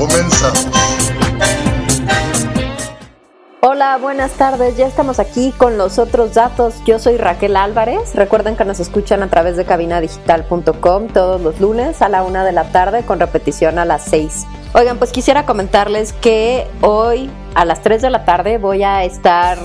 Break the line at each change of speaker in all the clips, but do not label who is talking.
Comenzamos.
Hola, buenas tardes. Ya estamos aquí con los otros datos. Yo soy Raquel Álvarez. Recuerden que nos escuchan a través de cabinadigital.com todos los lunes a la una de la tarde con repetición a las 6. Oigan, pues quisiera comentarles que hoy a las 3 de la tarde voy a estar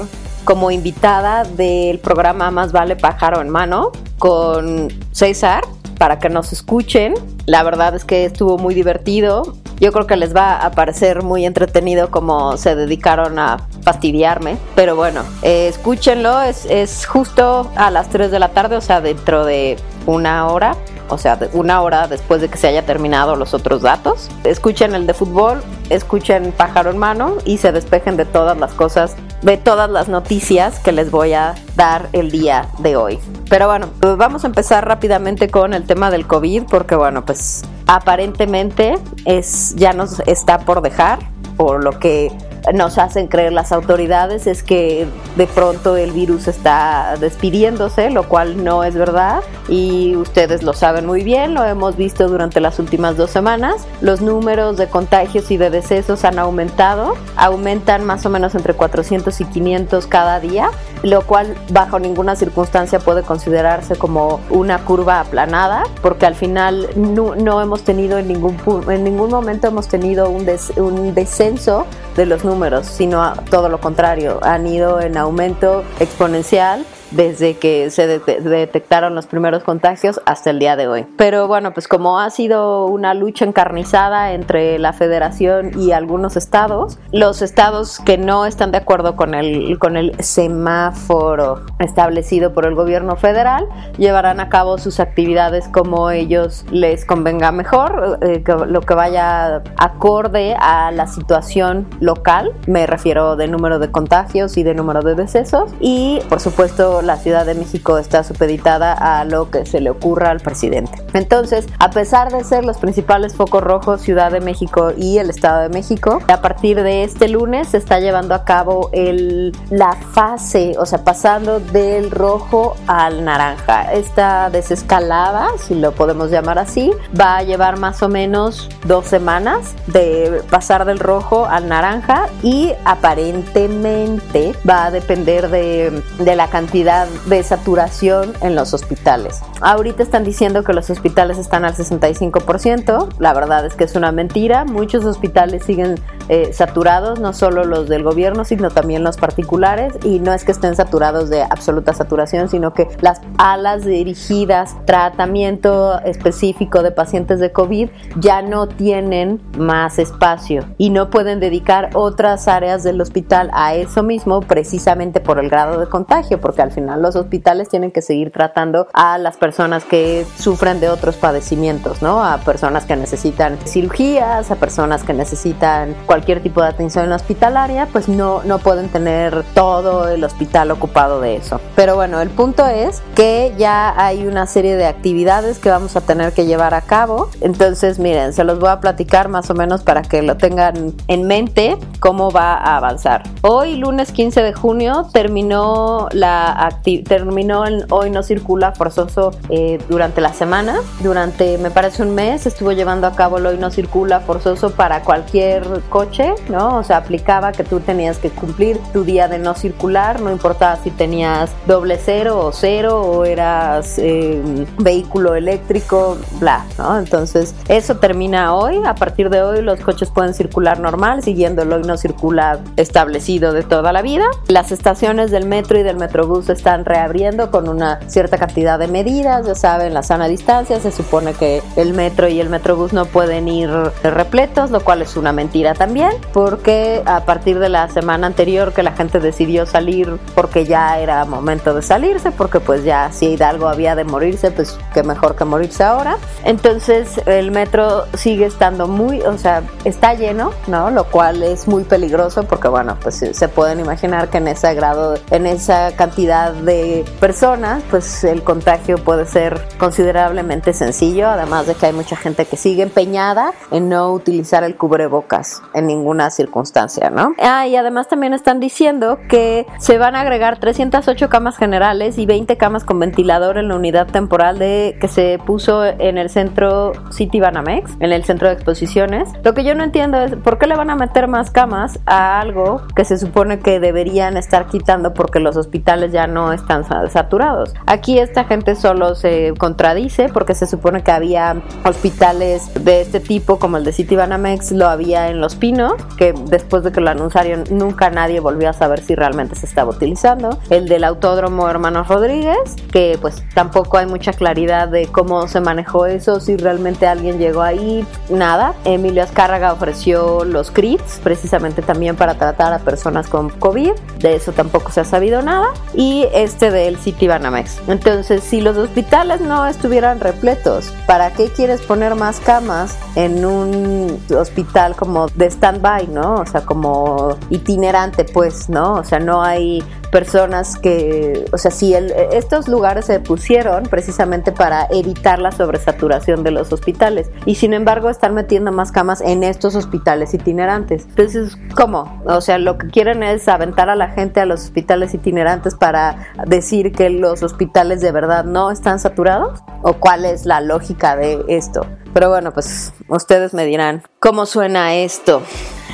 como invitada del programa Más vale pájaro en mano con César para que nos escuchen. La verdad es que estuvo muy divertido. Yo creo que les va a parecer muy entretenido como se dedicaron a fastidiarme. Pero bueno, eh, escúchenlo. Es, es justo a las 3 de la tarde, o sea, dentro de una hora o sea, una hora después de que se haya terminado los otros datos. Escuchen el de fútbol, escuchen pájaro en mano y se despejen de todas las cosas, de todas las noticias que les voy a dar el día de hoy. Pero bueno, pues vamos a empezar rápidamente con el tema del COVID porque bueno, pues aparentemente es ya nos está por dejar por lo que nos hacen creer las autoridades es que de pronto el virus está despidiéndose, lo cual no es verdad y ustedes lo saben muy bien, lo hemos visto durante las últimas dos semanas. Los números de contagios y de decesos han aumentado, aumentan más o menos entre 400 y 500 cada día, lo cual bajo ninguna circunstancia puede considerarse como una curva aplanada, porque al final no, hemos tenido en ningún, en ningún momento hemos tenido un, un descenso de los números, sino todo lo contrario, han ido en aumento exponencial desde que se detectaron los primeros contagios hasta el día de hoy. Pero bueno, pues como ha sido una lucha encarnizada entre la federación y algunos estados, los estados que no están de acuerdo con el, con el semáforo establecido por el gobierno federal llevarán a cabo sus actividades como ellos les convenga mejor, eh, lo que vaya acorde a la situación local, me refiero de número de contagios y de número de decesos y por supuesto la Ciudad de México está supeditada a lo que se le ocurra al presidente. Entonces, a pesar de ser los principales focos rojos Ciudad de México y el Estado de México, a partir de este lunes se está llevando a cabo el, la fase, o sea, pasando del rojo al naranja. Esta desescalada, si lo podemos llamar así, va a llevar más o menos dos semanas de pasar del rojo al naranja y aparentemente va a depender de, de la cantidad de saturación en los hospitales. Ahorita están diciendo que los hospitales están al 65%, la verdad es que es una mentira, muchos hospitales siguen eh, saturados, no solo los del gobierno, sino también los particulares, y no es que estén saturados de absoluta saturación, sino que las alas dirigidas, tratamiento específico de pacientes de COVID ya no tienen más espacio. Y no pueden dedicar otras áreas del hospital a eso mismo precisamente por el grado de contagio, porque al final los hospitales tienen que seguir tratando a las personas que sufren de otros padecimientos, ¿no? A personas que necesitan cirugías, a personas que necesitan cualquier tipo de atención hospitalaria, pues no, no pueden tener todo el hospital ocupado de eso. Pero bueno, el punto es que ya hay una serie de actividades que vamos a tener que llevar a cabo. Entonces, miren, se los voy a platicar más o menos para que lo tengan en mente cómo va a avanzar. Hoy, lunes 15 de junio, terminó la terminó el hoy no circula forzoso eh, durante la semana. Durante, me parece, un mes estuvo llevando a cabo el hoy no circula forzoso para cualquier coche, ¿no? O sea, aplicaba que tú tenías que cumplir tu día de no circular, no importaba si tenías doble cero o cero o eras eh, vehículo eléctrico, bla, ¿no? Entonces, eso termina hoy. A partir de hoy, los coches pueden circular normal, siguiendo el hoy no circula establecido de toda la vida. Las estaciones del metro y del metrobús están reabriendo con una cierta cantidad de medidas, ya saben, la sana distancia, se supone que el metro y el metrobús no pueden ir repletos, lo cual es una mentira también, porque a partir de la semana anterior que la gente decidió salir porque ya era momento de salirse, porque pues ya si Hidalgo había de morirse, pues qué mejor que morirse ahora. Entonces el metro sigue estando muy, o sea, está lleno, ¿no? Lo cual es muy peligroso porque bueno, pues se pueden imaginar que en ese grado, en esa cantidad de personas, pues el contagio puede ser considerablemente sencillo, además de que hay mucha gente que sigue empeñada en no utilizar el cubrebocas en ninguna circunstancia, ¿no? Ah, y además también están diciendo que se van a agregar 308 camas generales y 20 camas con ventilador en la unidad temporal de que se puso en el centro City Banamex, en el centro de exposiciones. Lo que yo no entiendo es por qué le van a meter más camas a algo que se supone que deberían estar quitando porque los hospitales ya no están saturados. Aquí esta gente solo se contradice porque se supone que había hospitales de este tipo como el de City Banamex, lo había en Los Pinos, que después de que lo anunciaron nunca nadie volvió a saber si realmente se estaba utilizando. El del Autódromo Hermanos Rodríguez, que pues tampoco hay mucha claridad de cómo se manejó eso, si realmente alguien llegó ahí, nada. Emilio Azcárraga ofreció los CRIPS precisamente también para tratar a personas con COVID, de eso tampoco se ha sabido nada. Y este del City Banamex. Entonces, si los hospitales no estuvieran repletos, ¿para qué quieres poner más camas en un hospital como de stand-by, ¿no? O sea, como itinerante, pues, ¿no? O sea, no hay personas que, o sea, si estos lugares se pusieron precisamente para evitar la sobresaturación de los hospitales y sin embargo están metiendo más camas en estos hospitales itinerantes. Entonces, ¿cómo? O sea, lo que quieren es aventar a la gente a los hospitales itinerantes para decir que los hospitales de verdad no están saturados o cuál es la lógica de esto. Pero bueno, pues ustedes me dirán cómo suena esto.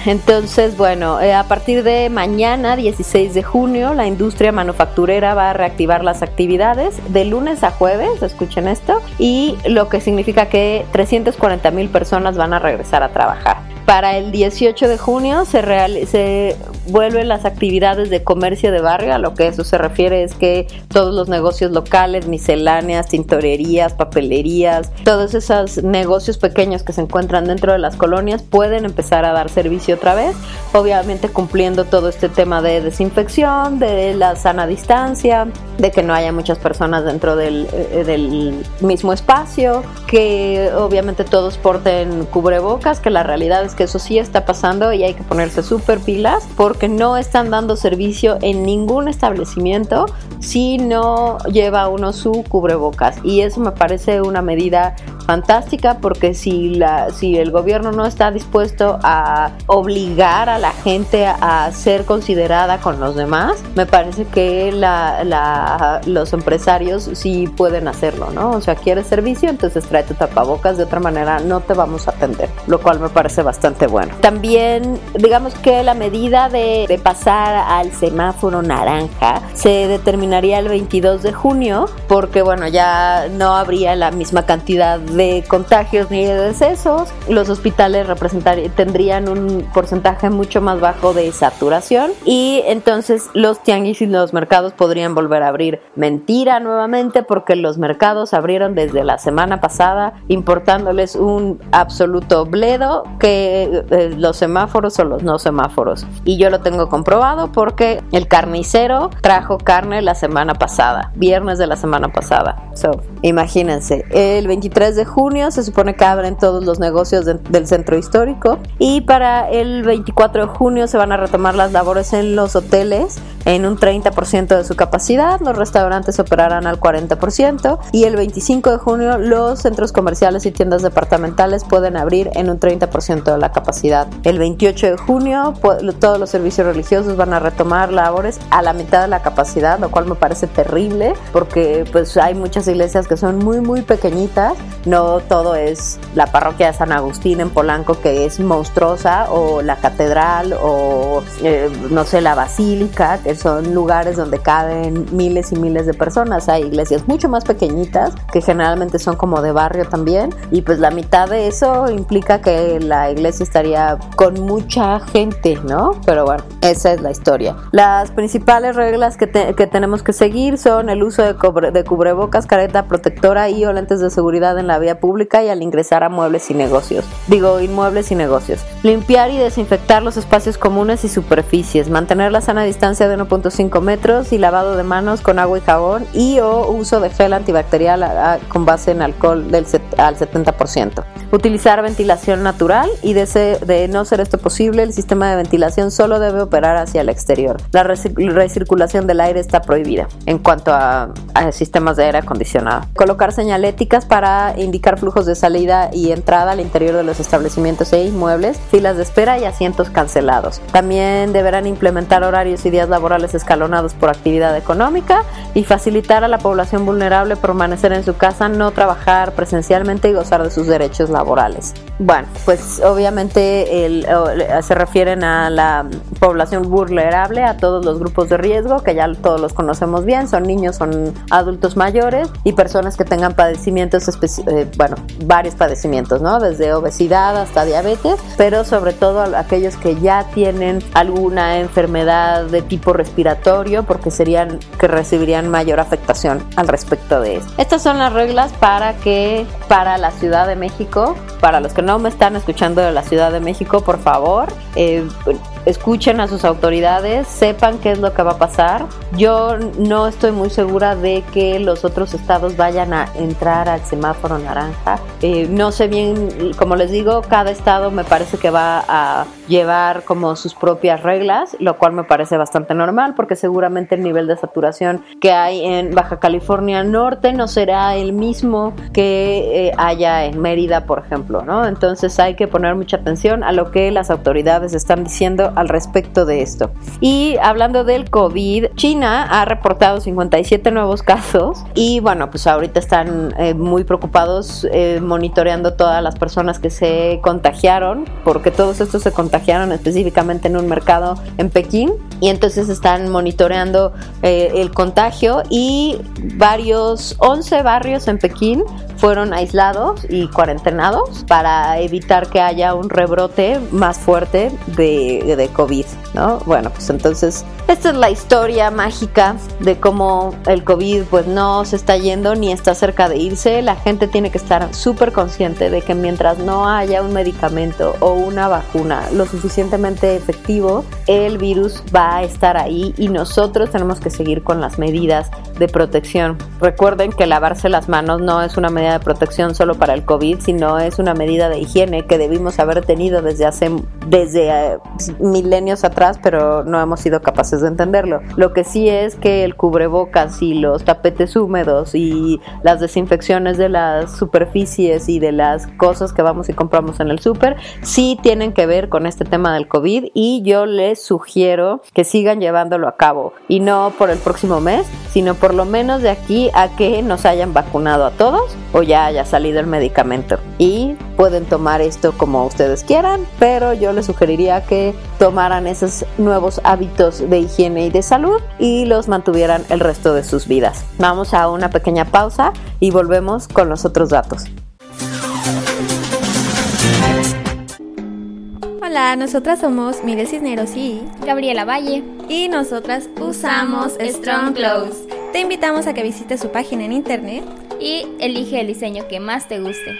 Entonces, bueno, eh, a partir de mañana, 16 de junio, la industria manufacturera va a reactivar las actividades de lunes a jueves, escuchen esto, y lo que significa que 340 mil personas van a regresar a trabajar. Para el 18 de junio se, se vuelven las actividades de comercio de barrio, a lo que eso se refiere es que todos los negocios locales, misceláneas, tintorerías, papelerías, todos esos negocios pequeños que se encuentran dentro de las colonias pueden empezar a dar servicio otra vez, obviamente cumpliendo todo este tema de desinfección, de la sana distancia, de que no haya muchas personas dentro del, eh, del mismo espacio, que obviamente todos porten cubrebocas, que la realidad es que eso sí está pasando y hay que ponerse súper pilas porque no están dando servicio en ningún establecimiento si no lleva uno su cubrebocas. Y eso me parece una medida fantástica porque si, la, si el gobierno no está dispuesto a obligar a la gente a ser considerada con los demás, me parece que la, los empresarios sí pueden hacerlo, ¿no? O sea, quieres servicio, entonces trae tu tapabocas, de otra manera no te vamos a atender, lo cual me parece bastante bueno. También, digamos que la medida de, de pasar al semáforo naranja se determinaría el 22 de junio porque, bueno, ya no habría la misma cantidad de contagios ni de decesos. Los hospitales tendrían un porcentaje mucho más bajo de saturación y entonces los tianguis y los mercados podrían volver a abrir. Mentira nuevamente porque los mercados abrieron desde la semana pasada importándoles un absoluto bledo que eh, los semáforos o los no semáforos. Y yo lo tengo comprobado porque el carnicero trajo carne la semana pasada, viernes de la semana pasada. So, imagínense, el 23 de junio se supone que abren todos los negocios del centro histórico y para el 24 de junio se van a retomar las labores en los hoteles en un 30% de su capacidad, los restaurantes operarán al 40% y el 25 de junio los centros comerciales y tiendas departamentales pueden abrir en un 30% de la capacidad. El 28 de junio todos los servicios religiosos van a retomar labores a la mitad de la capacidad, lo cual me parece terrible porque pues hay muchas iglesias que son muy muy pequeñitas, no todo es la parroquia de San Agustín en Polanco que es monstruosa o la catedral o eh, no sé la basílica son lugares donde caben miles y miles de personas. Hay iglesias mucho más pequeñitas que generalmente son como de barrio también y pues la mitad de eso implica que la iglesia estaría con mucha gente, ¿no? Pero bueno, esa es la historia. Las principales reglas que, que tenemos que seguir son el uso de, de cubrebocas, careta protectora y o lentes de seguridad en la vía pública y al ingresar a muebles y negocios. Digo, inmuebles y negocios. Limpiar y desinfectar los espacios comunes y superficies. Mantener la sana distancia de 1.5 metros y lavado de manos con agua y jabón y o uso de gel antibacterial con base en alcohol del al 70%. Utilizar ventilación natural y de, de no ser esto posible, el sistema de ventilación solo debe operar hacia el exterior. La recirculación del aire está prohibida en cuanto a, a sistemas de aire acondicionado. Colocar señaléticas para indicar flujos de salida y entrada al interior de los establecimientos e inmuebles, filas de espera y asientos cancelados. También deberán implementar horarios y días laborales escalonados por actividad económica y facilitar a la población vulnerable permanecer en su casa, no trabajar presencialmente y gozar de sus derechos laborales. Bueno, pues obviamente el, se refieren a la población vulnerable, a todos los grupos de riesgo, que ya todos los conocemos bien, son niños, son adultos mayores y personas que tengan padecimientos, eh, bueno, varios padecimientos, ¿no? Desde obesidad hasta diabetes, pero sobre todo aquellos que ya tienen alguna enfermedad de tipo respiratorio, porque serían que recibirían mayor afectación al respecto de eso. Estas son las reglas para que para la Ciudad de México, para los que no me están escuchando de la Ciudad de México, por favor, eh, escuchen a sus autoridades, sepan qué es lo que va a pasar. Yo no estoy muy segura de que los otros estados vayan a entrar al semáforo naranja. Eh, no sé bien, como les digo, cada estado me parece que va a llevar como sus propias reglas, lo cual me parece bastante normal porque seguramente el nivel de saturación que hay en Baja California Norte no será el mismo que eh, haya en Mérida, por ejemplo, ¿no? Entonces hay que poner mucha atención a lo que las autoridades están diciendo al respecto de esto. Y hablando del COVID, China ha reportado 57 nuevos casos y bueno, pues ahorita están eh, muy preocupados eh, monitoreando todas las personas que se contagiaron, porque todos estos se contagiaron específicamente en un mercado en Pekín y entonces están monitoreando eh, el contagio y varios 11 barrios en Pekín fueron aislados y cuarentenados para evitar que haya un rebrote más fuerte de, de COVID, ¿no? Bueno, pues entonces esta es la historia mágica de cómo el COVID pues no se está yendo ni está cerca de irse. La gente tiene que estar súper consciente de que mientras no haya un medicamento o una vacuna lo suficientemente efectivo, el virus va a estar ahí y nosotros tenemos que seguir con las medidas de protección. Recuerden que lavarse las manos no es una medida de protección solo para el COVID, sino es una medida de higiene que debimos haber tenido desde hace desde eh, milenios atrás, pero no hemos sido capaces de entenderlo. Lo que sí es que el cubrebocas y los tapetes húmedos y las desinfecciones de las superficies y de las cosas que vamos y compramos en el súper sí tienen que ver con este tema del COVID y yo les sugiero que sigan llevándolo a cabo y no por el próximo mes, sino por lo menos de aquí a que nos hayan vacunado a todos ya haya salido el medicamento. Y pueden tomar esto como ustedes quieran, pero yo les sugeriría que tomaran esos nuevos hábitos de higiene y de salud y los mantuvieran el resto de sus vidas. Vamos a una pequeña pausa y volvemos con los otros datos.
Hola, nosotras somos Mire Cisneros y
Gabriela Valle.
Y nosotras usamos Strong Clothes. Te invitamos a que visites su página en internet
y elige el diseño que más te guste.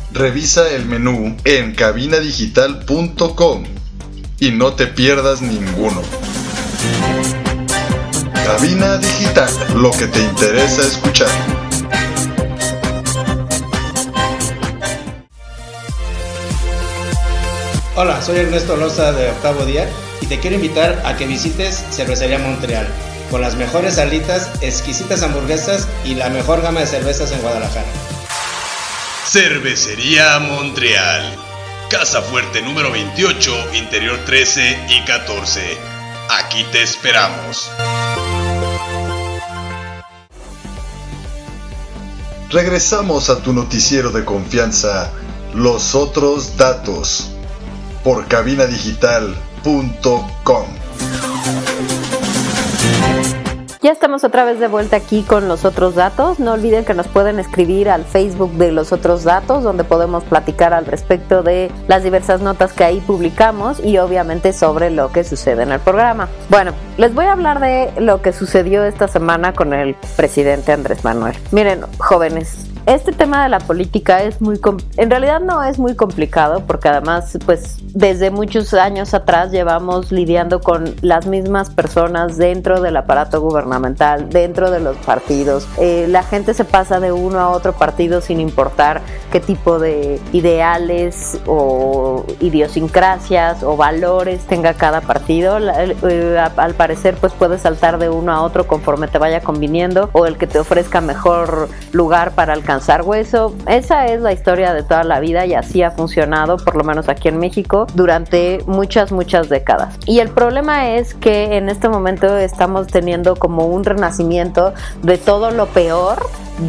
Revisa el menú en cabinadigital.com y no te pierdas ninguno. Cabina Digital, lo que te interesa escuchar.
Hola, soy Ernesto Loza de Octavo Día y te quiero invitar a que visites Cervecería Montreal con las mejores alitas, exquisitas hamburguesas y la mejor gama de cervezas en Guadalajara.
Cervecería Montreal. Casa Fuerte número 28, interior 13 y 14. Aquí te esperamos.
Regresamos a tu noticiero de confianza, Los Otros Datos, por cabinadigital.com.
Ya estamos otra vez de vuelta aquí con los otros datos. No olviden que nos pueden escribir al Facebook de los otros datos, donde podemos platicar al respecto de las diversas notas que ahí publicamos y obviamente sobre lo que sucede en el programa. Bueno, les voy a hablar de lo que sucedió esta semana con el presidente Andrés Manuel. Miren, jóvenes, este tema de la política es muy, en realidad no es muy complicado porque además, pues desde muchos años atrás llevamos lidiando con las mismas personas dentro del aparato gubernamental, dentro de los partidos. Eh, la gente se pasa de uno a otro partido sin importar qué tipo de ideales o idiosincrasias o valores tenga cada partido. Eh, al parecer, pues puedes saltar de uno a otro conforme te vaya conviniendo o el que te ofrezca mejor lugar para alcanzar alcanzar hueso. Esa es la historia de toda la vida y así ha funcionado, por lo menos aquí en México, durante muchas, muchas décadas. Y el problema es que en este momento estamos teniendo como un renacimiento de todo lo peor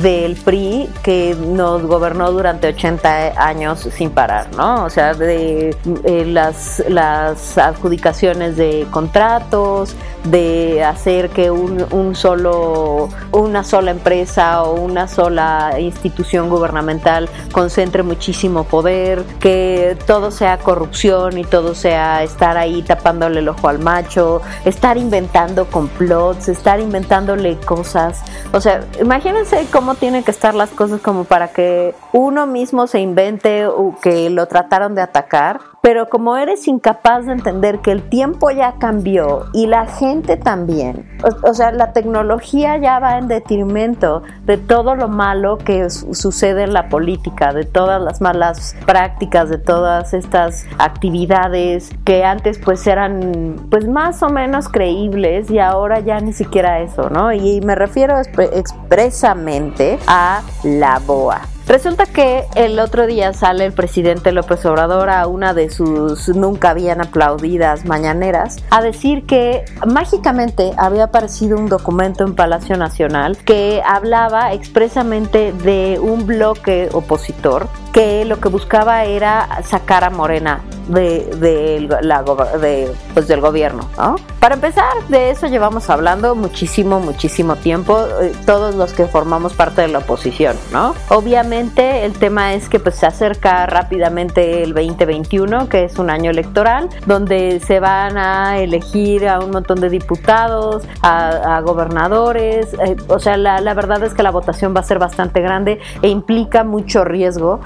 del PRI que nos gobernó durante 80 años sin parar, ¿no? O sea, de eh, las, las adjudicaciones de contratos, de hacer que un, un, solo, una sola empresa o una sola institución gubernamental concentre muchísimo poder, que todo sea corrupción y todo sea estar ahí tapándole el ojo al macho, estar inventando complots, estar inventándole cosas. O sea, imagínense cómo tienen que estar las cosas como para que uno mismo se invente o que lo trataron de atacar pero como eres incapaz de entender que el tiempo ya cambió y la gente también, o, sea, la tecnología ya va en detrimento de todo lo malo que sucede en la política, de todas las malas prácticas, de todas estas actividades que antes pues eran pues más o menos creíbles y ahora ya ni siquiera eso, ¿no? Y me refiero expresamente a la BOA. Resulta que el otro día sale el presidente López Obrador a una de sus nunca bien aplaudidas mañaneras a decir que mágicamente había aparecido un documento en Palacio Nacional que hablaba expresamente de un bloque opositor que lo que buscaba era sacar a Morena de, la, de, pues, del gobierno. ¿no? Para empezar, de eso llevamos hablando muchísimo, muchísimo tiempo, eh, todos los que formamos parte de la oposición. ¿no? Obviamente el tema es que pues, se acerca rápidamente el 2021, que es un año electoral, donde se van a elegir a un montón de diputados, a, gobernadores. Eh, o sea, la, la, verdad es que la votación va a ser bastante grande e implica mucho riesgo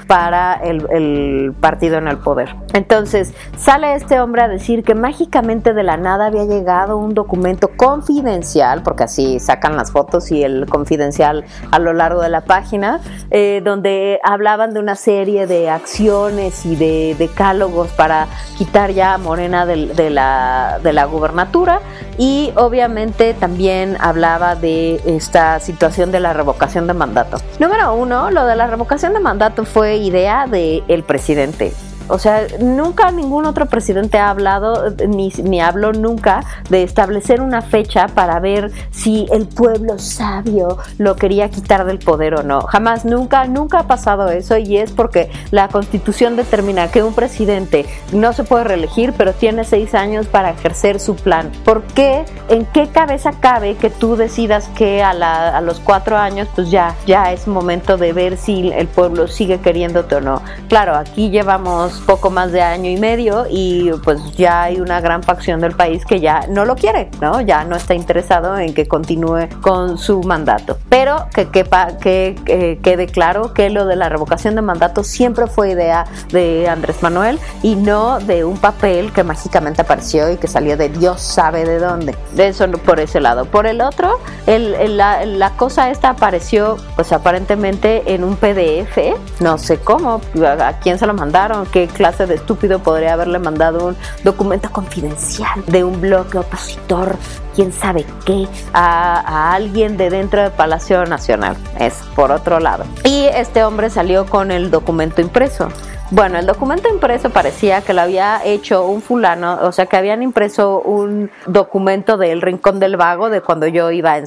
el, el partido en el poder. Entonces, sale este hombre a decir que mágicamente de la nada había llegado un documento confidencial, porque así sacan las fotos y el confidencial a lo largo de la página, eh, donde hablaban de una serie de acciones y de decálogos para quitar ya a Morena de, la, de la gubernatura y obviamente también hablaba de esta situación de la revocación de mandato. Número uno, lo de la revocación de mandato fue idea del presidente. O sea, nunca ningún otro presidente ha hablado, ni, ni habló nunca de establecer una fecha para ver si el pueblo sabio lo quería quitar del poder o no. Jamás, nunca, nunca ha pasado eso y es porque la constitución determina que un presidente no se puede reelegir, pero tiene seis años para ejercer su plan. ¿Por qué? ¿En qué cabeza cabe que tú decidas que a, a los cuatro años, pues ya, ya es momento de ver si el pueblo sigue queriéndote o no? Claro, aquí llevamos poco más de año y medio y pues ya hay una gran facción del país que ya no lo quiere, ¿no? Ya no está interesado en que continúe con su mandato. Pero que, que, quede claro que lo de la revocación de mandato siempre fue idea de Andrés Manuel y no de un papel que mágicamente apareció y que salió de Dios sabe de dónde. De eso por ese lado. Por el otro, el, la, la cosa esta apareció pues aparentemente en un PDF, no sé cómo, a quién se lo mandaron, qué clase de estúpido podría haberle mandado un documento confidencial de un bloque opositor, quién sabe qué, a, a alguien de dentro del Palacio Nacional. Es por otro lado. Y este hombre salió con el documento impreso. Bueno, el documento impreso parecía que lo había hecho un fulano, o sea, que habían impreso un documento del Rincón del Vago de cuando yo iba en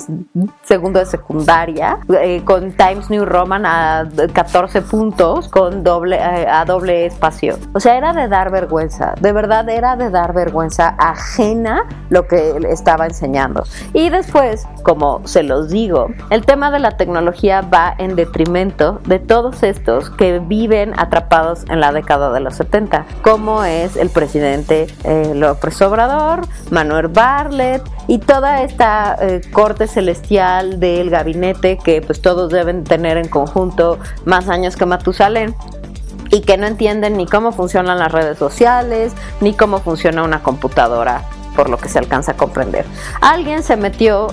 segundo de secundaria, eh, con Times New Roman a 14 puntos, con doble, eh, a doble espacio. O sea, era de dar vergüenza, de verdad era de dar vergüenza ajena lo que estaba enseñando. Y después, como se los digo, el tema de la tecnología va en detrimento de todos estos que viven atrapados en la década de los 70, como es el presidente eh, López Obrador, Manuel Barlet y toda esta eh, corte celestial del gabinete que pues todos deben tener en conjunto más años que Matusalén y que no entienden ni cómo funcionan las redes sociales, ni cómo funciona una computadora por lo que se alcanza a comprender. Alguien se metió,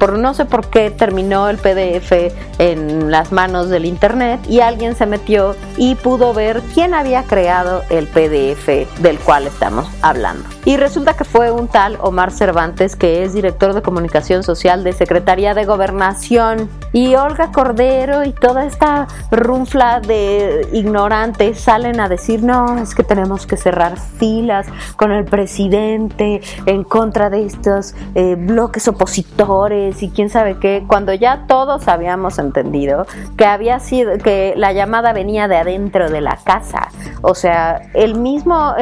por no sé por qué terminó el PDF en las manos del Internet y alguien se metió y pudo ver quién había creado el PDF del cual estamos hablando. Y resulta que fue un tal Omar Cervantes, que es director de comunicación social de Secretaría de Gobernación. Y Olga Cordero y toda esta runfla de ignorantes salen a decir, no, es que tenemos que cerrar filas con el presidente en contra de estos eh, bloques opositores y quién sabe qué, cuando ya todos habíamos entendido que había sido, que la llamada venía de adentro de la casa. O sea, el mismo,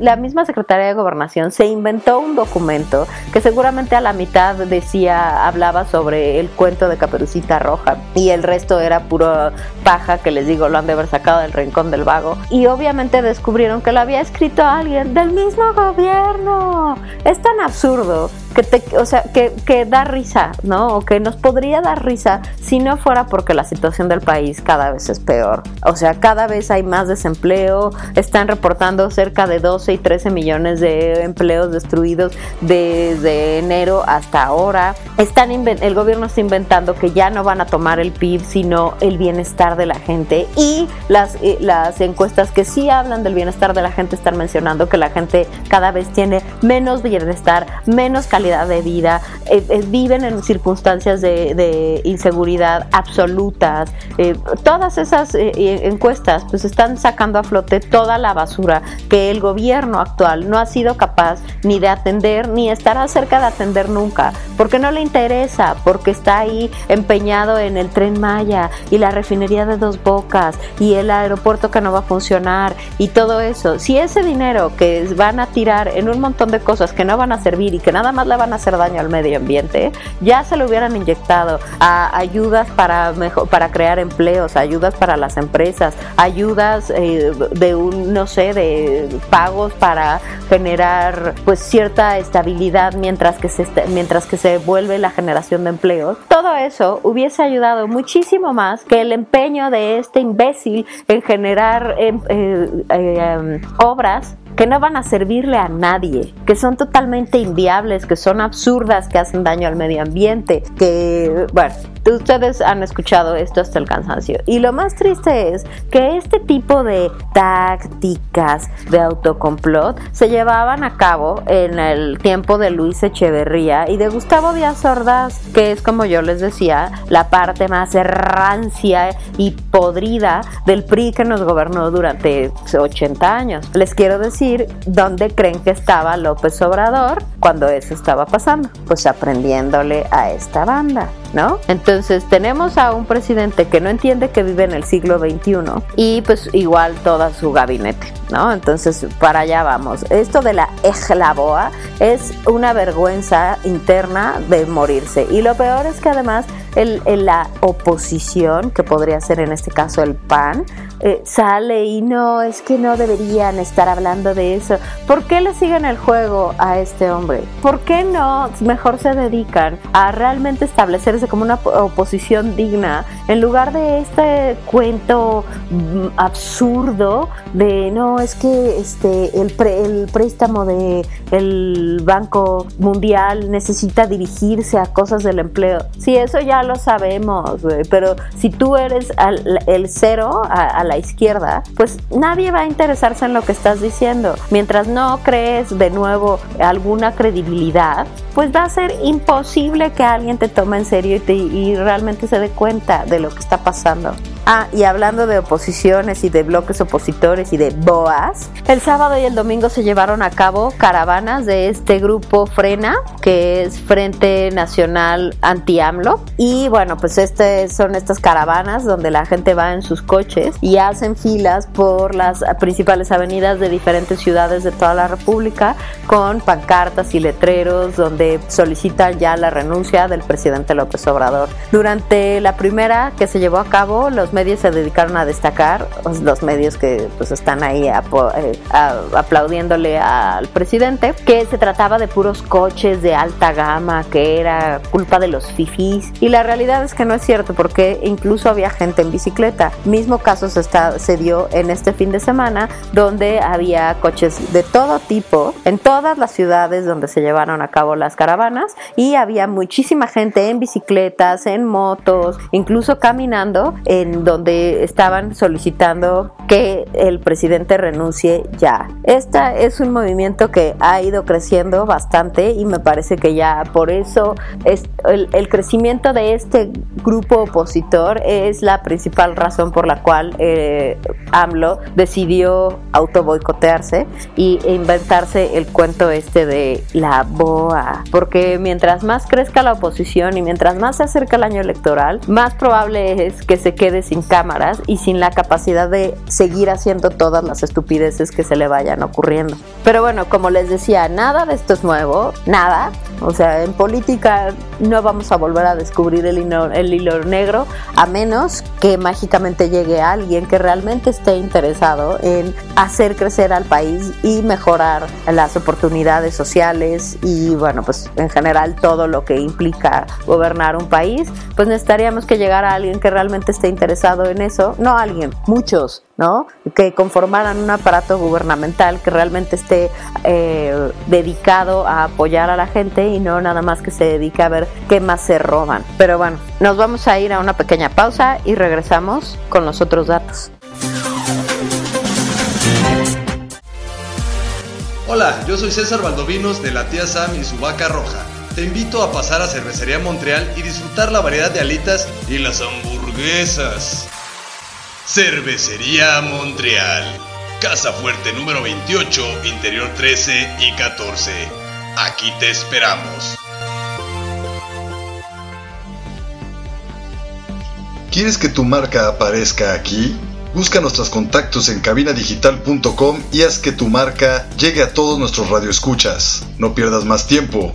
la misma Secretaría de Gobernación se inventó un documento que seguramente a la mitad decía, hablaba sobre el cuento de Caperucita Roja y el resto era puro paja que les digo, lo han de haber sacado del rincón del vago. Y obviamente descubrieron que lo había escrito alguien del mismo gobierno es tan absurdo que te, o sea, que, que, da risa, ¿no? O que nos podría dar risa si no fuera porque la situación del país cada vez es peor. O sea, cada vez hay más desempleo, están reportando cerca de 12 y 13 millones de empleos destruidos desde enero hasta ahora. Están el gobierno está inventando que ya no van a tomar el PIB, sino el bienestar de la gente y las, eh, las encuestas que sí hablan del bienestar de la gente están mencionando que la gente cada vez tiene menos bienestar, menos calidad de vida, eh, eh, viven en circunstancias de, inseguridad absolutas. Eh, todas esas encuestas pues están sacando a flote toda la basura que el gobierno actual no ha sido capaz ni de atender ni estará cerca de atender nunca, porque no le interesa, porque está ahí empeñado en el tren Maya y la refinería de dos bocas y el aeropuerto que no va a funcionar y todo eso. Si ese dinero que van a tirar en un montón de cosas que no van a servir y que nada más van a hacer daño al medio ambiente, ya se lo hubieran inyectado a ayudas para, mejor, para crear empleos, ayudas para las empresas, ayudas eh, de un, no sé, de pagos para generar pues cierta estabilidad mientras que se, mientras que se vuelve la generación de empleos. Todo eso hubiese ayudado muchísimo más que el empeño de este imbécil en generar em, eh, eh, em, obras que no van a servirle a nadie, que son totalmente inviables, que son absurdas, que hacen daño al medio ambiente, que, bueno, ustedes han escuchado esto hasta el cansancio. Y lo más triste es que este tipo de tácticas de autocomplot se llevaban a cabo en el tiempo de Luis Echeverría y de Gustavo Díaz Ordaz, que es como yo les decía, la parte más rancia y podrida del PRI que nos gobernó durante 80 años. Les quiero decir dónde creen que estaba López Obrador cuando eso estaba pasando. Pues aprendiéndole a esta banda. ¿No? Entonces tenemos a un presidente que no entiende que vive en el siglo XXI y pues igual toda su gabinete, ¿no? Entonces para allá vamos. Esto de la ejlaboa es una vergüenza interna de morirse y lo peor es que además el, la oposición, que podría ser en este caso el PAN, eh, sale y no, es que no deberían estar hablando de eso. ¿Por qué le siguen el juego a este hombre? ¿Por qué no mejor se dedican a realmente como una oposición digna en lugar de este cuento absurdo de no, es que este el, el préstamo de el Banco Mundial necesita dirigirse a cosas del empleo. Sí, eso ya lo sabemos, pero si tú eres el cero a, la izquierda, pues nadie va a interesarse en lo que estás diciendo. Mientras no crees de nuevo alguna credibilidad, pues va a ser imposible que alguien te tome en serio y, y realmente se dé cuenta de lo que está pasando. Ah, y hablando de oposiciones y de bloques opositores y de BOAS, el sábado y el domingo se llevaron a cabo caravanas de este grupo Frena, que es Frente Nacional Anti-AMLO. Y bueno, pues este son estas caravanas donde la gente va en sus coches y hacen filas por las principales avenidas de diferentes ciudades de toda la República con pancartas y letreros donde solicitan ya la renuncia del presidente López Obrador. Durante la primera que se llevó a cabo, los medios se dedicaron a destacar, los medios que pues están ahí eh, aplaudiéndole al presidente, que se trataba de puros coches de alta gama, que era culpa de los fifís. Y la realidad es que no es cierto, porque incluso había gente en bicicleta. Mismo caso se, se dio en este fin de semana, donde había coches de todo tipo en todas las ciudades donde se llevaron a cabo las caravanas y había muchísima gente en bicicletas, en motos, incluso caminando en donde estaban solicitando que el presidente renuncie ya. Este es un movimiento que ha ido creciendo bastante y me parece que ya por eso es el, crecimiento de este grupo opositor es la principal razón por la cual eh, AMLO decidió auto boicotearse y inventarse el cuento este de la boa porque mientras más crezca la oposición y mientras más se acerca el año electoral más probable es que se quede sin cámaras y sin la capacidad de seguir haciendo todas las estupideces que se le vayan ocurriendo. Pero bueno, como les decía, nada de esto es nuevo, nada. O sea, en política no vamos a volver a descubrir el hilo, el hilo negro a menos que mágicamente llegue alguien que realmente esté interesado en hacer crecer al país y mejorar las oportunidades sociales y bueno, pues en general todo lo que implica gobernar un país, pues necesitaríamos que llegara alguien que realmente esté interesado en eso, no alguien, muchos, ¿no? Que conformaran un aparato gubernamental que realmente esté eh, dedicado a apoyar a la gente y no nada más que se dedique a ver qué más se roban. Pero bueno, nos vamos a ir a una pequeña pausa y regresamos con los otros datos.
Hola, yo soy César Valdovinos de la tía Sam y su vaca roja. Te invito a pasar a Cervecería Montreal y disfrutar la variedad de alitas y las hamburguesas. Cervecería Montreal. Casa Fuerte número 28, interior 13 y 14. Aquí te esperamos.
¿Quieres que tu marca aparezca aquí? Busca nuestros contactos en cabinadigital.com y haz que tu marca llegue a todos nuestros radioescuchas. No pierdas más tiempo.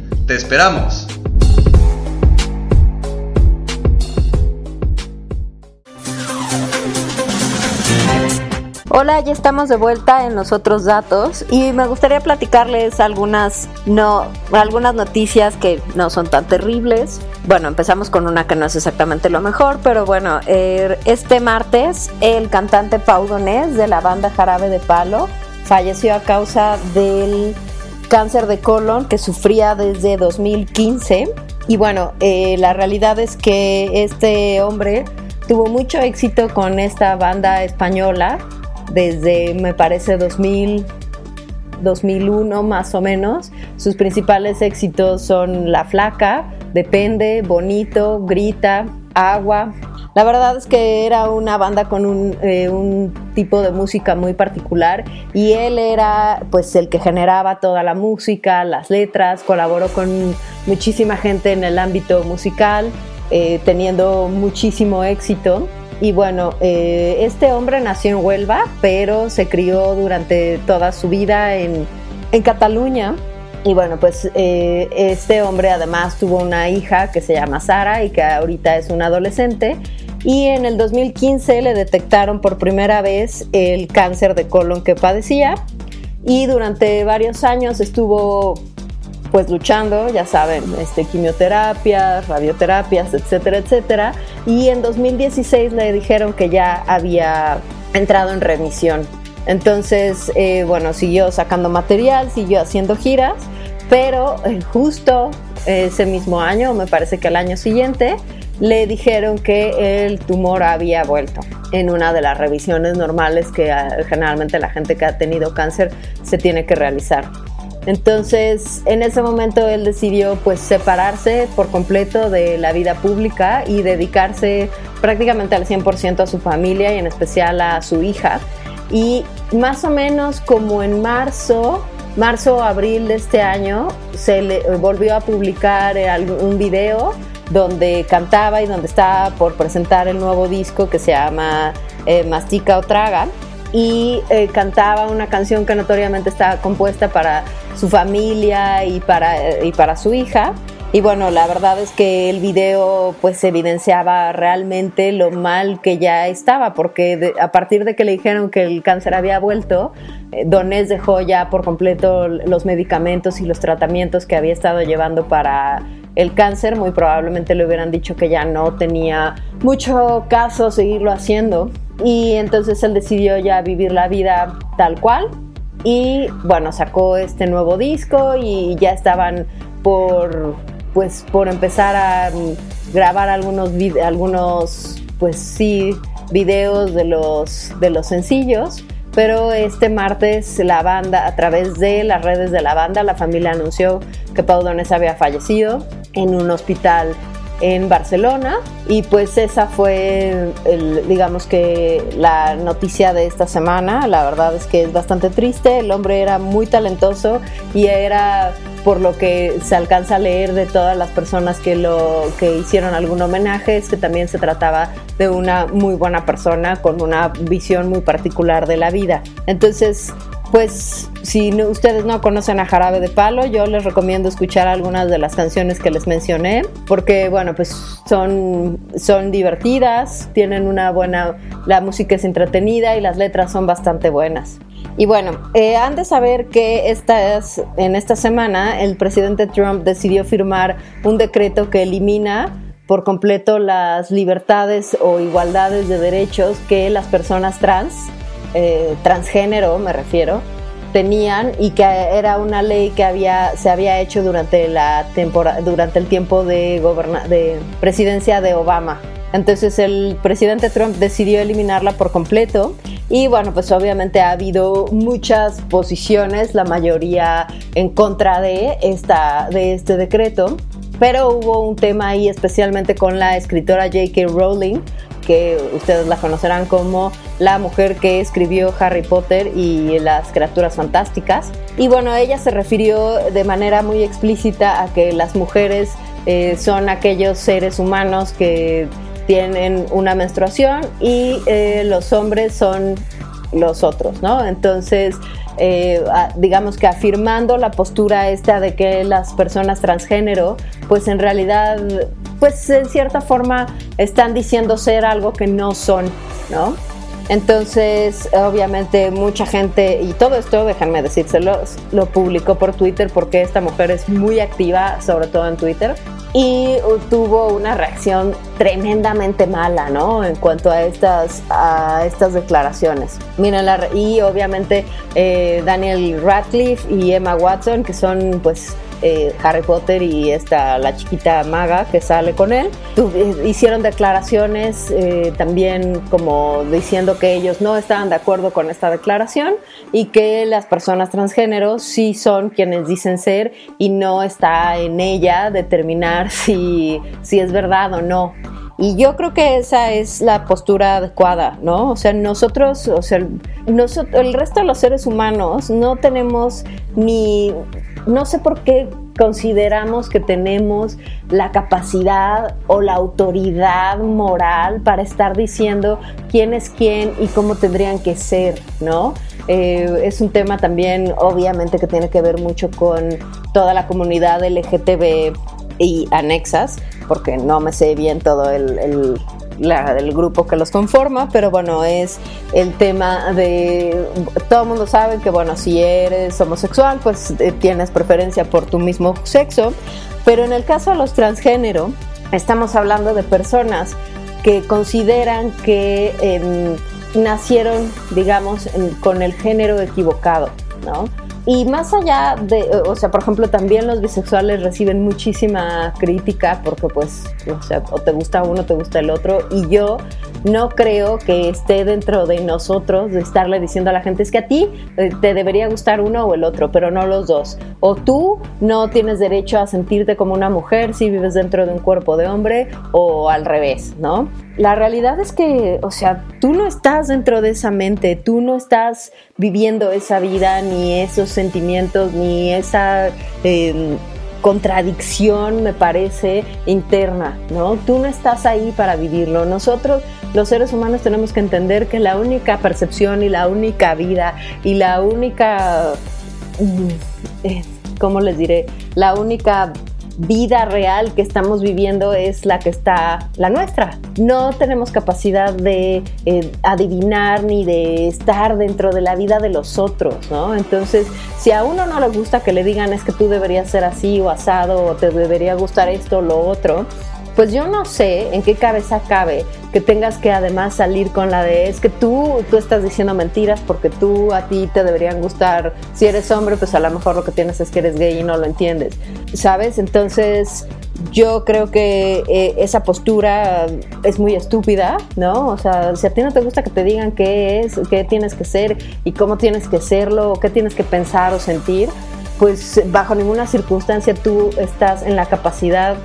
Te esperamos.
Hola, ya estamos de vuelta en los otros datos y me gustaría platicarles algunas no algunas noticias que no son tan terribles. Bueno, empezamos con una que no es exactamente lo mejor, pero bueno, er, este martes el cantante Pau Donés de la banda Jarabe de Palo falleció a causa del cáncer de colon que sufría desde 2015 y bueno, eh, la realidad es que este hombre tuvo mucho éxito con esta banda española desde, me parece, 2000, 2001 más o menos. Sus principales éxitos son La Flaca, Depende, Bonito, Grita, Agua. La verdad es que era una banda con un, eh, un, tipo de música muy particular y él era pues el que generaba toda la música, las letras, colaboró con muchísima gente en el ámbito musical, eh, teniendo muchísimo éxito Y bueno, eh, este hombre nació en Huelva, pero se crió durante toda su vida en, en Cataluña. Y bueno, pues eh, este hombre además tuvo una hija que se llama Sara y que ahorita es una adolescente. Y en el 2015 le detectaron por primera vez el cáncer de colon que padecía. Y durante varios años estuvo pues luchando, ya saben, este, quimioterapias, radioterapias, etcétera, etcétera. Y en 2016 le dijeron que ya había entrado en remisión. Entonces, eh, bueno, siguió sacando material, siguió haciendo giras, pero eh, justo ese mismo año, me parece que el año siguiente, le dijeron que el tumor había vuelto en una de las revisiones normales que ah, generalmente la gente que ha tenido cáncer se tiene que realizar. Entonces, en ese momento él decidió pues separarse por completo de la vida pública y dedicarse prácticamente al 100% a su familia y en especial a su hija. Y más o menos como en marzo, marzo abril de este año, se le volvió a publicar un video donde cantaba y donde estaba por presentar el nuevo disco que se llama eh, Mastica o Traga y eh, cantaba una canción que notoriamente estaba compuesta para su familia y para, y para su hija. Y bueno, la verdad es que el video pues evidenciaba realmente lo mal que ya estaba, porque a partir de que le dijeron que el cáncer había vuelto, eh, Donés dejó ya por completo los medicamentos y los tratamientos que había estado llevando para el cáncer, muy probablemente le hubieran dicho que ya no tenía mucho caso seguirlo haciendo. Y entonces él decidió ya vivir la vida tal cual. Y bueno, sacó este nuevo disco y ya estaban por, pues, por empezar a grabar algunos, algunos pues sí, videos de los, de los sencillos. Pero este martes la banda, a través de las redes de la banda, la familia anunció que Pau Donés había fallecido en un hospital en Barcelona y pues esa fue digamos que la noticia de esta semana la verdad es que es bastante triste el hombre era muy talentoso y era por lo que se alcanza a leer de todas las personas que lo que hicieron algún homenaje es que también se trataba de una muy buena persona con una visión muy particular de la vida. Entonces pues si ustedes no conocen a Jarabe de Palo, yo les recomiendo escuchar algunas de las canciones que les mencioné, porque bueno, pues son, son divertidas, tienen una buena, la música es entretenida y las letras son bastante buenas. Y bueno, eh, han de saber que estas, en esta semana el presidente Trump decidió firmar un decreto que elimina por completo las libertades o igualdades de derechos que las personas trans eh, transgénero, me refiero, tenían y que era una ley que había, se había hecho durante, la durante el tiempo de, de presidencia de Obama. Entonces el presidente Trump decidió eliminarla por completo y bueno, pues obviamente ha habido muchas posiciones, la mayoría en contra de, esta, de este decreto, pero hubo un tema ahí especialmente con la escritora J.K. Rowling, que ustedes la conocerán como la mujer que escribió Harry Potter y las criaturas fantásticas. Y bueno, ella se refirió de manera muy explícita a que las mujeres eh, son aquellos seres humanos que tienen una menstruación y eh, los hombres son los otros, ¿no? Entonces, eh, digamos que afirmando la postura esta de que las personas transgénero, pues en realidad, pues en cierta forma están diciendo ser algo que no son, ¿no? Entonces, obviamente, mucha gente, y todo esto, déjenme decírselo, lo publicó por Twitter porque esta mujer es muy activa, sobre todo en Twitter, y tuvo una reacción tremendamente mala, ¿no? En cuanto a estas, a estas declaraciones. Miren, y obviamente eh, Daniel Radcliffe y Emma Watson, que son pues eh, Harry Potter y esta, la chiquita maga que sale con él, eh, hicieron declaraciones eh, también como diciendo que ellos no estaban de acuerdo con esta declaración y que las personas transgénero sí son quienes dicen ser y no está en ella determinar si, si es verdad o no. Y yo creo que esa es la postura adecuada, ¿no? O sea, nosotros, o sea, nosotros, el resto de los seres humanos no tenemos ni, no sé por qué consideramos que tenemos la capacidad o la autoridad moral para estar diciendo quién es quién y cómo tendrían que ser, ¿no? Eh, es un tema también, obviamente, que tiene que ver mucho con toda la comunidad LGTB y anexas, porque no me sé bien todo el, el grupo que los conforma, pero bueno, es el tema de, todo el mundo sabe que bueno, si eres homosexual, pues eh, tienes preferencia por tu mismo sexo, pero en el caso de los transgénero, estamos hablando de personas que consideran que em, nacieron, digamos, con el género equivocado, ¿no? Y más allá de, eh, o sea, por ejemplo, también los bisexuales reciben muchísima crítica porque pues, o sea, o te gusta uno, te gusta el otro. Y yo no creo que esté dentro de nosotros de estarle diciendo a la gente, es que a ti eh, te debería gustar uno o el otro, pero no los dos. O tú no tienes derecho a sentirte como una mujer si vives dentro de un cuerpo de hombre o al revés, ¿no? La realidad es que, o sea, tú no estás dentro de esa mente, tú no estás viviendo esa vida, ni esos sentimientos, ni esa em, contradicción, me parece, interna, ¿no? Tú no estás ahí para vivirlo. Nosotros, los seres humanos, tenemos que entender que la única percepción y la única vida y la única, mm, eh, ¿cómo les diré? La única vida real que estamos viviendo es la que está la nuestra. No tenemos capacidad de eh, adivinar ni de estar dentro de la vida de los otros, ¿no? Entonces, si a uno no le gusta que le digan es que tú deberías ser así o asado o te debería gustar esto o lo otro, pues yo no sé en qué cabeza cabe que tengas que además salir con la de es que tú, tú estás diciendo mentiras porque tú a ti te deberían gustar. Si eres hombre, pues a lo mejor lo que tienes es que eres gay y no lo entiendes. ¿Sabes? Entonces yo creo que eh, esa postura es muy estúpida, ¿no? O sea, si a ti no te gusta que te digan qué es, qué tienes que ser y cómo tienes que serlo, qué tienes que pensar o sentir, pues bajo ninguna circunstancia tú estás en la capacidad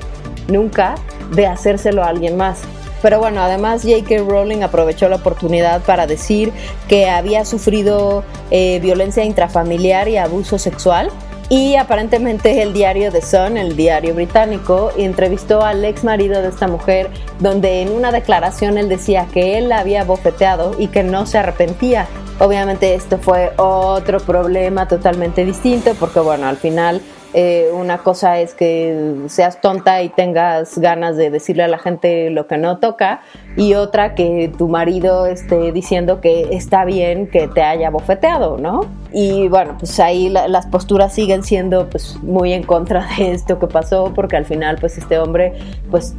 nunca de hacérselo a alguien más. Pero bueno, además J.K. Rowling aprovechó la oportunidad para decir que había sufrido eh, violencia intrafamiliar y abuso sexual. Y aparentemente el diario The Sun, el diario británico, entrevistó al ex marido de esta mujer, donde en una declaración él decía que él la había bofeteado y que no se arrepentía. Obviamente esto fue otro problema totalmente distinto, porque bueno, al final eh, una cosa es que seas tonta y tengas ganas de decirle a la gente lo que no toca y otra que tu marido esté diciendo que está bien que te haya bofeteado, ¿no? Y bueno, pues ahí las posturas siguen siendo pues muy en contra de esto que pasó porque al final pues este hombre pues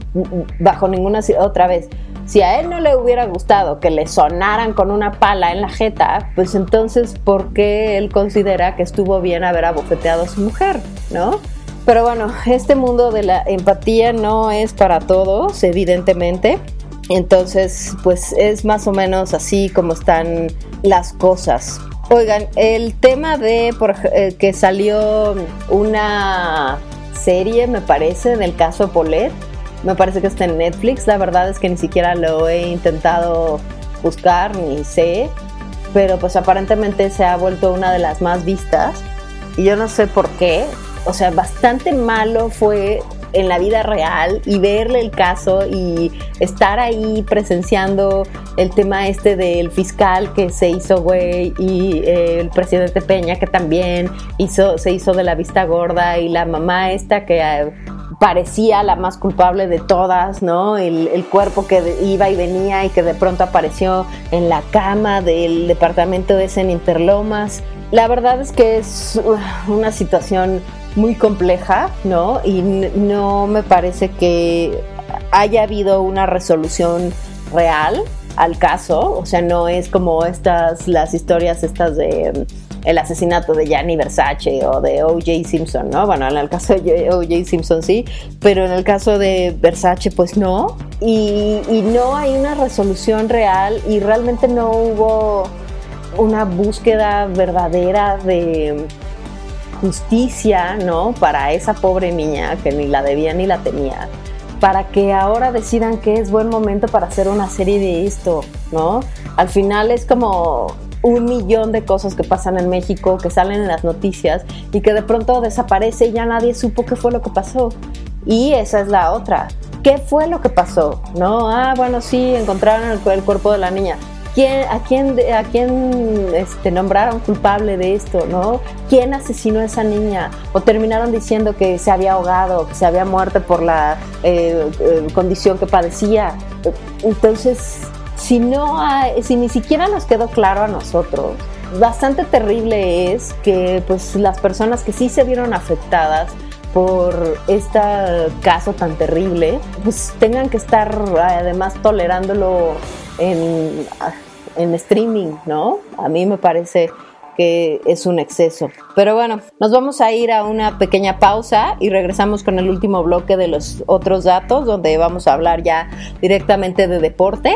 bajo ninguna otra vez si a él no le hubiera gustado que le sonaran con una pala en la jeta, pues entonces, ¿por qué él considera que estuvo bien haber abofeteado a su mujer? ¿No? Pero bueno, este mundo de la empatía no es para todos, evidentemente. Entonces, pues es más o menos así como están las cosas. Oigan, el tema de por, eh, que salió una serie, me parece, en el caso Polet, me parece que está en Netflix. La verdad es que ni siquiera lo he intentado buscar ni sé. Pero pues aparentemente se ha vuelto una de las más vistas. Y yo no sé por qué. O sea, bastante malo fue en la vida real y verle el caso y estar ahí presenciando el tema este del fiscal que se hizo güey y eh, el presidente Peña que también hizo, se hizo de la vista gorda y la mamá esta que eh, parecía la más culpable de todas, ¿no? El, cuerpo que iba y venía y que de pronto apareció en la cama del departamento ese en Interlomas. La verdad es que es uh, una situación muy compleja, ¿no? Y no me parece que haya habido una resolución real al caso, o sea, no es como estas, las historias estas de el asesinato de Gianni Versace o de O.J. Simpson, ¿no? Bueno, en el caso de O.J. Simpson sí, pero en el caso de Versace pues no. Y, no hay una resolución real y realmente no hubo una búsqueda verdadera de justicia, ¿no? Para esa pobre niña que ni la debía ni la tenía para que ahora decidan que es buen momento para hacer una serie de esto, ¿no? Al final es como un millón de cosas que pasan en México, que salen en las noticias y que de pronto desaparece y ya nadie supo qué fue lo que pasó. Y esa es la otra. ¿Qué fue lo que pasó? No, ah, bueno, sí, encontraron el, cuerpo de la niña. ¿Quién, ¿A quién, a quién este, nombraron culpable de esto? ¿no? ¿Quién asesinó a esa niña? ¿O terminaron diciendo que se había ahogado, que se había muerto por la eh, eh, condición que padecía? Entonces, si, no hay, si ni siquiera nos quedó claro a nosotros, bastante terrible es que pues, las personas que sí se vieron afectadas por este caso tan terrible, pues tengan que estar además tolerándolo en, en streaming, ¿no? A mí me parece que es un exceso. Pero bueno, nos vamos a ir a una pequeña pausa y regresamos con el último bloque de los otros datos, donde vamos a hablar ya directamente de deporte.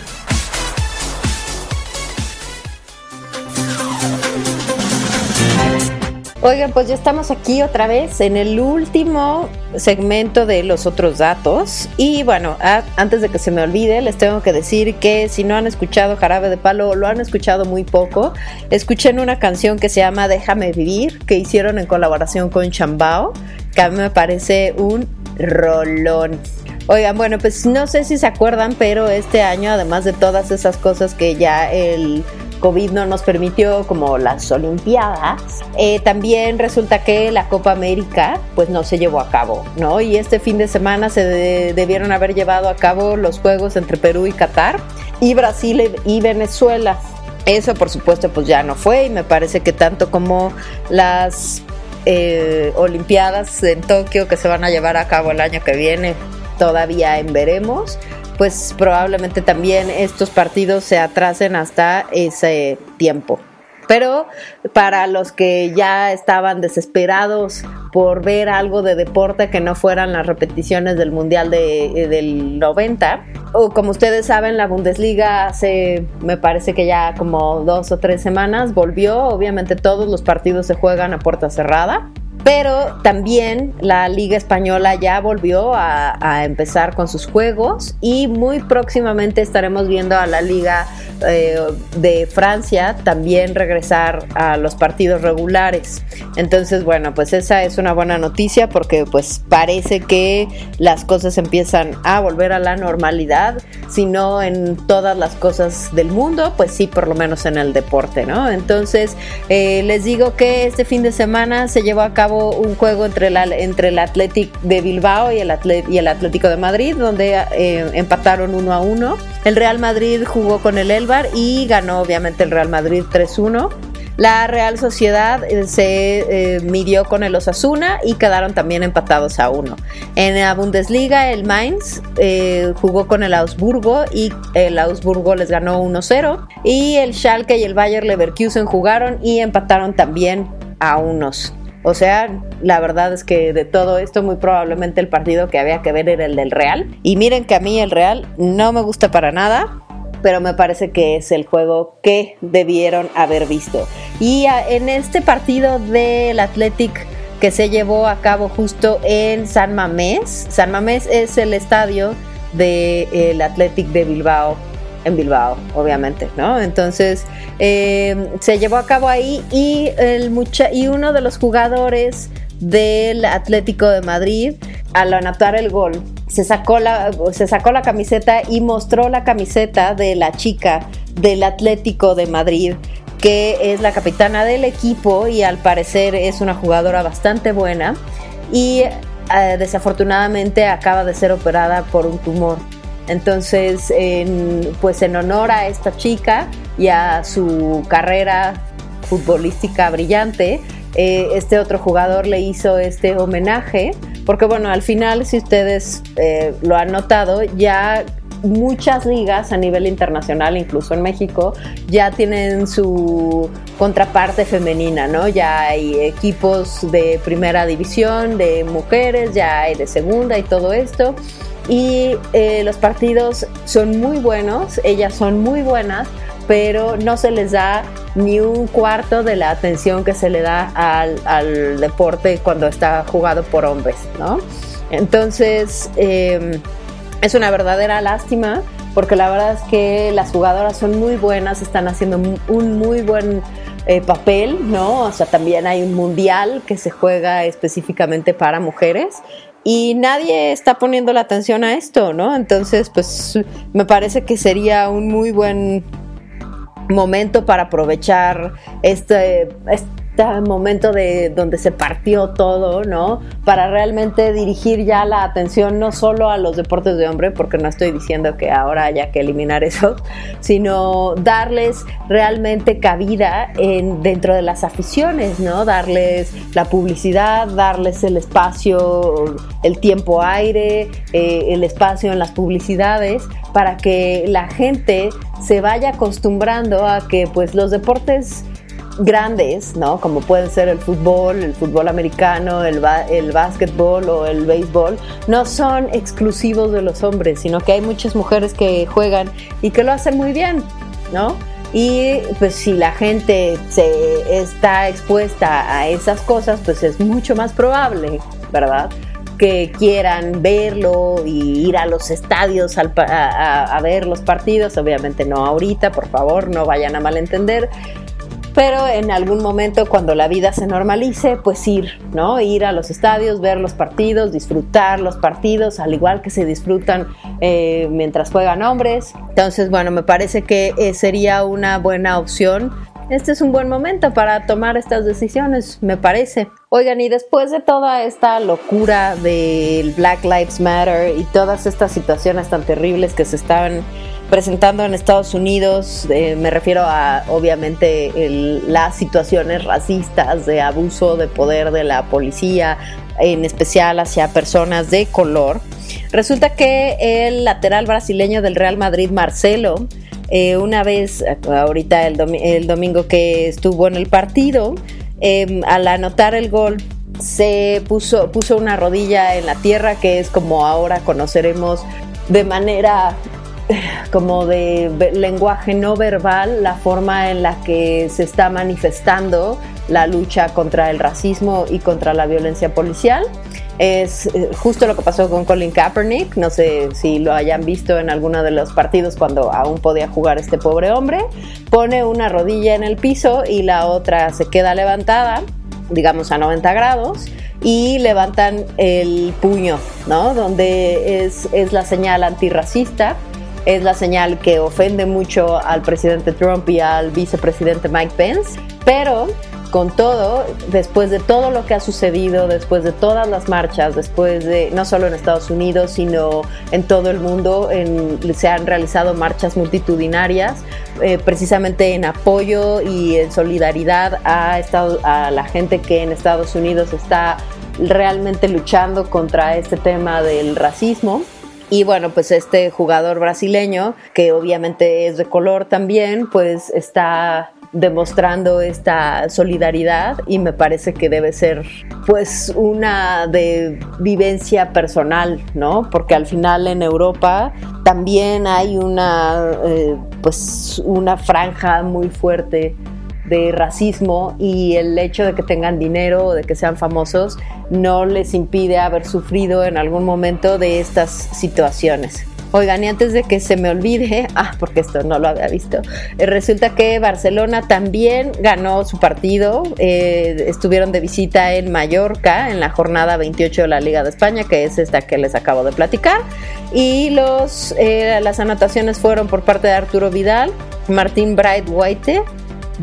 Oigan, pues ya estamos aquí otra vez en el último segmento de los otros datos. Y bueno, antes de que se me olvide, les tengo que decir que si no han escuchado Jarabe de Palo lo han escuchado muy poco, escuchen una canción que se llama Déjame Vivir, que hicieron en colaboración con Chambao, que a mí me parece un rolón. Oigan, bueno, pues no sé si se acuerdan, pero este año, además de todas esas cosas que ya el COVID no nos permitió, como las Olimpiadas, eh, también resulta que la Copa América pues no se llevó a cabo, ¿no? Y este fin de semana se de- debieron haber llevado a cabo los juegos entre Perú y Qatar y Brasil y Venezuela. Eso por supuesto pues ya no fue y me parece que tanto como las eh, Olimpiadas en Tokio que se van a llevar a cabo el año que viene, todavía en veremos, pues probablemente también estos partidos se atrasen hasta ese tiempo. Pero para los que ya estaban desesperados por ver algo de deporte que no fueran las repeticiones del Mundial de, eh, del 90, o como ustedes saben, la Bundesliga hace, me parece que ya como dos o tres semanas volvió. Obviamente todos los partidos se juegan a puerta cerrada. Pero también la Liga Española ya volvió a, empezar con sus juegos y muy próximamente estaremos viendo a la Liga eh, de Francia también regresar a los partidos regulares. Entonces, bueno, pues esa es una buena noticia porque pues parece que las cosas empiezan a volver a la normalidad, si no en todas las cosas del mundo, pues sí, por lo menos en el deporte, ¿no? Entonces, eh, les digo que este fin de semana se llevó a cabo un juego entre, la, entre el Athletic de Bilbao y el, Atle- y el Atlético de Madrid, donde eh, empataron uno a uno. El Real Madrid jugó con el Y ganó obviamente el Real Madrid 3-1. La Real Sociedad eh, se eh, midió con el Osasuna y quedaron también empatados a uno. En la Bundesliga, el Mainz eh, jugó con el Augsburgo y el Augsburgo les ganó 1-0. Y el Schalke y el Bayer Leverkusen jugaron y empataron también a unos. O sea, la verdad es que de todo esto muy probablemente el partido que había que ver era el del Real. Y miren que a mí el Real no me gusta para nada, pero me parece que es el juego que debieron haber visto. Y a- en este partido del Athletic que se llevó a cabo justo en San Mamés, San Mamés es el estadio del Athletic de Bilbao en Bilbao, obviamente, ¿no? Entonces eh, se llevó a cabo ahí y, el mucha y uno de los jugadores del Atlético de Madrid, al anotar el gol, se sacó, la, se sacó la camiseta y mostró la camiseta de la chica del Atlético de Madrid que es la capitana del equipo y al parecer es una jugadora bastante buena y eh, desafortunadamente acaba de ser operada por un tumor. Entonces, pues en honor a esta chica y a su carrera futbolística brillante, eh, este otro jugador le hizo este homenaje, porque bueno, al final, si ustedes eh, lo han notado, ya muchas ligas a nivel internacional, incluso en México, ya tienen su contraparte femenina, ¿no? Ya hay equipos de primera división, de mujeres, ya hay de segunda y todo esto. Y eh, los partidos son muy buenos, ellas son muy buenas, pero no se les da ni un cuarto de la atención que se le da al, deporte cuando está jugado por hombres, ¿no? Entonces, em, es una verdadera lástima porque la verdad es que las jugadoras son muy buenas, están haciendo un muy buen eh, papel, ¿no? O sea, también hay un mundial que se juega específicamente para mujeres y nadie está poniendo la atención a esto, ¿no? Entonces, pues me parece que sería un muy buen momento para aprovechar este, este momento de donde se partió todo, ¿no? Para realmente dirigir ya la atención no solo a los deportes de hombre, porque no estoy diciendo que ahora haya que eliminar eso, sino darles realmente cabida en, dentro de las aficiones, ¿no? Darles la publicidad, darles el espacio, el tiempo aire, eh, el espacio en las publicidades, para que la gente se vaya acostumbrando a que pues los deportes grandes, ¿no? Como pueden ser el fútbol, el fútbol americano, el, el básquetbol o el béisbol, no son exclusivos de los hombres, sino que hay muchas mujeres que juegan y que lo hacen muy bien, ¿no? Y pues si la gente se está expuesta a esas cosas, pues es mucho más probable, ¿verdad? que quieran verlo y ir a los estadios a, a, ver los partidos, obviamente no ahorita, por favor, no vayan a malentender, pero en algún momento cuando la vida se normalice, pues ir, ¿no? Ir a los estadios, ver los partidos, disfrutar los partidos, al igual que se disfrutan eh, mientras juegan hombres. Entonces, bueno, me parece que eh, sería una buena opción. Este es un buen momento para tomar estas decisiones, me parece. Oigan, y después de toda esta locura del Black Lives Matter y todas estas situaciones tan terribles que se estaban presentando en Estados Unidos, eh, me refiero a obviamente las situaciones racistas de abuso de poder de la policía, en especial hacia personas de color. Resulta que el lateral brasileño del Real Madrid, Marcelo, eh, una vez, ahorita el, domingo que estuvo en el partido, em, al anotar el gol, se puso, puso una rodilla en la tierra, que es como ahora conoceremos de manera como de lenguaje no verbal la forma en la que se está manifestando la lucha contra el racismo y contra la violencia policial. Es eh, justo lo que pasó con Colin Kaepernick, no sé si lo hayan visto en alguno de los partidos cuando aún podía jugar este pobre hombre, pone una rodilla en el piso y la otra se queda levantada, digamos a 90 grados, y levantan el puño, ¿no? Donde es, es la señal antirracista es la señal que ofende mucho al presidente Trump y al vicepresidente Mike Pence, pero con todo, después de todo lo que ha sucedido, después de todas las marchas, después de, no solo en Estados Unidos, sino en todo el mundo, se han realizado marchas multitudinarias, eh, precisamente en apoyo y en solidaridad a, a la gente que en Estados Unidos está realmente luchando contra este tema del racismo. Y bueno, pues este jugador brasileño, que obviamente es de color también, pues está demostrando esta solidaridad y me parece que debe ser pues una de vivencia personal, ¿no? Porque al final en Europa también hay una eh, pues una franja muy fuerte de racismo y el hecho de que tengan dinero o de que sean famosos no les impide haber sufrido en algún momento de estas situaciones. Oigan, y antes de que se me olvide, ah, porque esto no lo había visto, eh, resulta que Barcelona también ganó su partido, eh, estuvieron de visita en Mallorca en la jornada 28 de la Liga de España, que es esta que les acabo de platicar, y los, eh, las anotaciones fueron por parte de Arturo Vidal, Martín Bright White,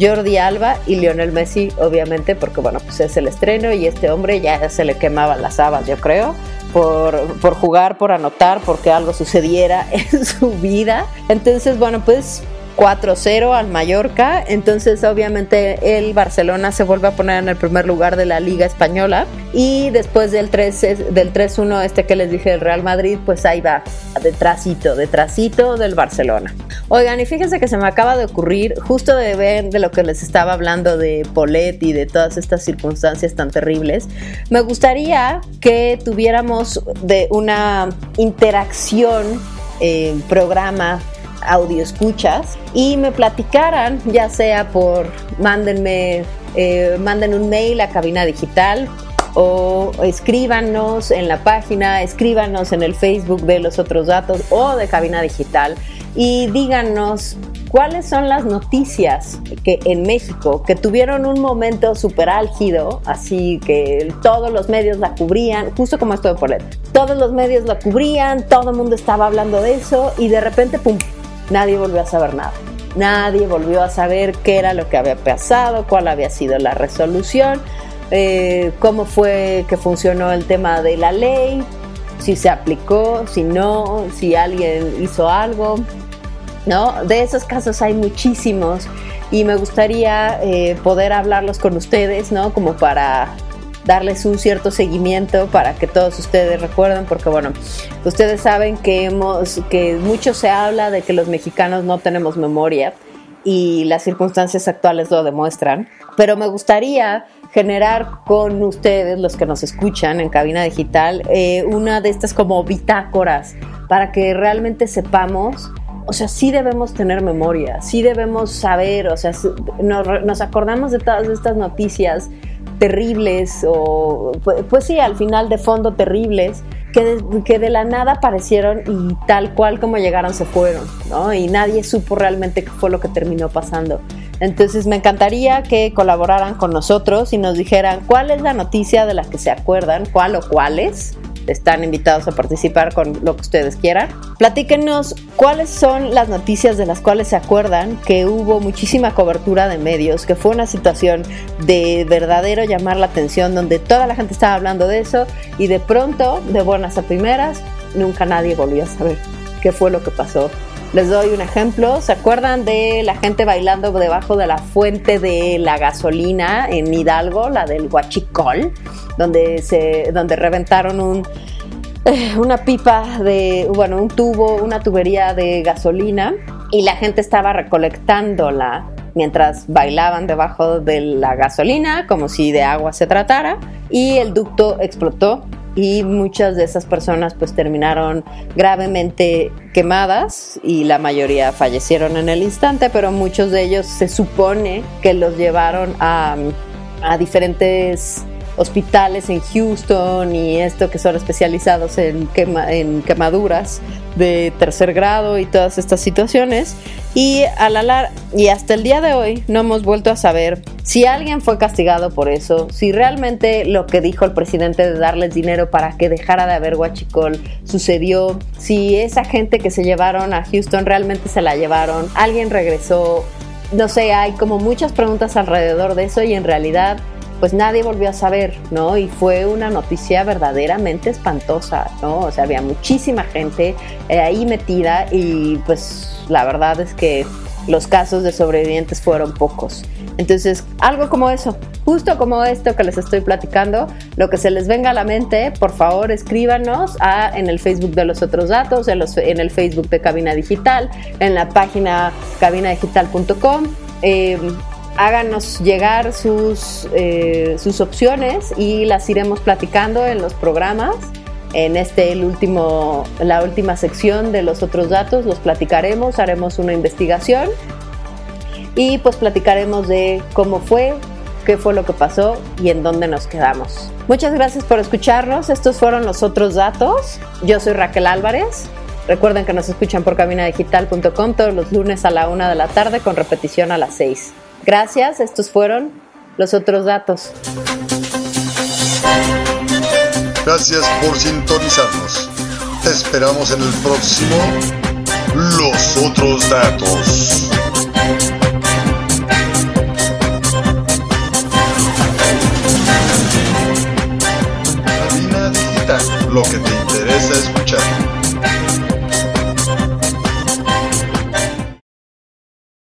Jordi Alba y Lionel Messi, obviamente, porque bueno, pues es el estreno y este hombre ya se le quemaban las habas, yo creo por, por jugar, por anotar, porque algo sucediera en su vida. Entonces, bueno, pues 4-0 al Mallorca. Entonces, obviamente, el Barcelona se vuelve a poner en el primer lugar de la Liga Española. Y después del 3-1, del este que les dije del Real Madrid, pues ahí va, detrásito, detrásito del Barcelona. Oigan, y fíjense que se me acaba de ocurrir, justo de ver de lo que les estaba hablando de Polet y de todas estas circunstancias tan terribles, me gustaría que tuviéramos de una interacción, eh, programa audio escuchas y me platicaran, ya sea por mándenme, eh, manden un mail a cabina digital o escríbanos en la página, escríbanos en el Facebook de los otros datos o de cabina digital y díganos cuáles son las noticias que en México que tuvieron un momento súper álgido, así que todos los medios la cubrían, justo como esto de Polet, todos los medios la cubrían, todo el mundo estaba hablando de eso y de repente, pum, nadie volvió a saber nada. Nadie volvió a saber qué era lo que había pasado, cuál había sido la resolución, eh, cómo fue que funcionó el tema de la ley, si se aplicó, si no, si alguien hizo algo. ¿no? De esos casos hay muchísimos y me gustaría eh, poder hablarlos con ustedes, ¿no? Como para darles un cierto seguimiento para que todos ustedes recuerden, porque bueno, ustedes saben que hemos, que mucho se habla de que los mexicanos no tenemos memoria y las circunstancias actuales lo demuestran, pero me gustaría generar con ustedes, los que nos escuchan en cabina digital, eh, una de estas como bitácoras para que realmente sepamos o sea, sí debemos tener memoria, sí debemos saber, o sea, nos, nos acordamos de todas estas noticias terribles o pues, sí, al final de fondo terribles, que de, que de la nada aparecieron y tal cual como llegaron se fueron, ¿no? Y nadie supo realmente qué fue lo que terminó pasando. Entonces me encantaría que colaboraran con nosotros y nos dijeran cuál es la noticia de la que se acuerdan, cuál o cuáles, están invitados a participar con lo que ustedes quieran. Platíquenos cuáles son las noticias de las cuales se acuerdan que hubo muchísima cobertura de medios, que fue una situación de verdadero llamar la atención, donde toda la gente estaba hablando de eso y de pronto, de buenas a primeras, nunca nadie volvió a saber qué fue lo que pasó les doy un ejemplo. ¿Se acuerdan de la gente bailando debajo de la fuente de la gasolina en Hidalgo, la del Huachicol, donde, se, donde reventaron un, eh, una pipa de, bueno, un tubo, una tubería de gasolina y la gente estaba recolectándola mientras bailaban debajo de la gasolina, como si de agua se tratara, y el ducto explotó y muchas de esas personas pues terminaron gravemente quemadas y la mayoría fallecieron en el instante, pero muchos de ellos se supone que los llevaron a, a diferentes hospitales en Houston y esto que son especializados en, quemaduras de tercer grado y todas estas situaciones. Y, a la y hasta el día de hoy no hemos vuelto a saber si alguien fue castigado por eso, si realmente lo que dijo el presidente de darles dinero para que dejara de haber guachicol sucedió, si esa gente que se llevaron a Houston realmente se la llevaron, alguien regresó. No sé, hay como muchas preguntas alrededor de eso y en realidad pues nadie volvió a saber, ¿no? Y fue una noticia verdaderamente espantosa, ¿no? O sea, había muchísima gente eh, ahí metida y pues la verdad es que los casos de sobrevivientes fueron pocos. Entonces, algo como eso, justo como esto que les estoy platicando, lo que se les venga a la mente, por favor escríbanos a, en el Facebook de los otros datos, en, el Facebook de Cabina Digital, en la página cabinadigital.com. háganos llegar sus, eh, sus opciones y las iremos platicando en los programas. En este, el último, la última sección de los otros datos, los platicaremos, haremos una investigación y pues platicaremos de cómo fue, qué fue lo que pasó y en dónde nos quedamos. Muchas gracias por escucharnos. Estos fueron los otros datos. Yo soy Raquel Álvarez Recuerden que nos escuchan por cabinadigital.com todos los lunes a la una de la tarde con repetición a las 6. Gracias, estos fueron los otros datos.
Gracias por sintonizarnos. Te esperamos en el próximo Los otros datos. Digital, lo que te interesa escuchar.